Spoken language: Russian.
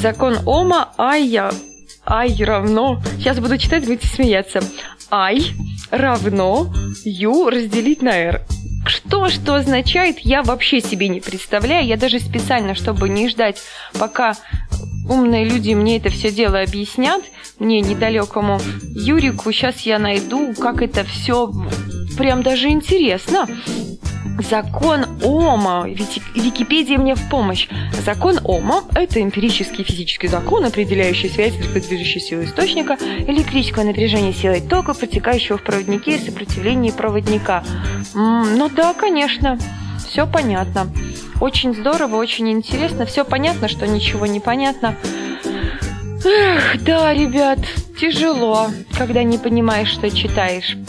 Закон Ома, ай, я, ай равно... Сейчас буду читать, будете смеяться. Ай равно ю разделить на r. Что, что означает, я вообще себе не представляю. Я даже специально, чтобы не ждать, пока умные люди мне это все дело объяснят, мне недалекому Юрику, сейчас я найду, как это все прям даже интересно. Закон Ома. Википедия мне в помощь. Закон Ома – это эмпирический физический закон, определяющий связь движущей силы источника, электрического напряжения силой тока, протекающего в проводнике и сопротивлении проводника. ну да, конечно, все понятно. Очень здорово, очень интересно. Все понятно, что ничего не понятно. Эх, да, ребят, тяжело, когда не понимаешь, что читаешь.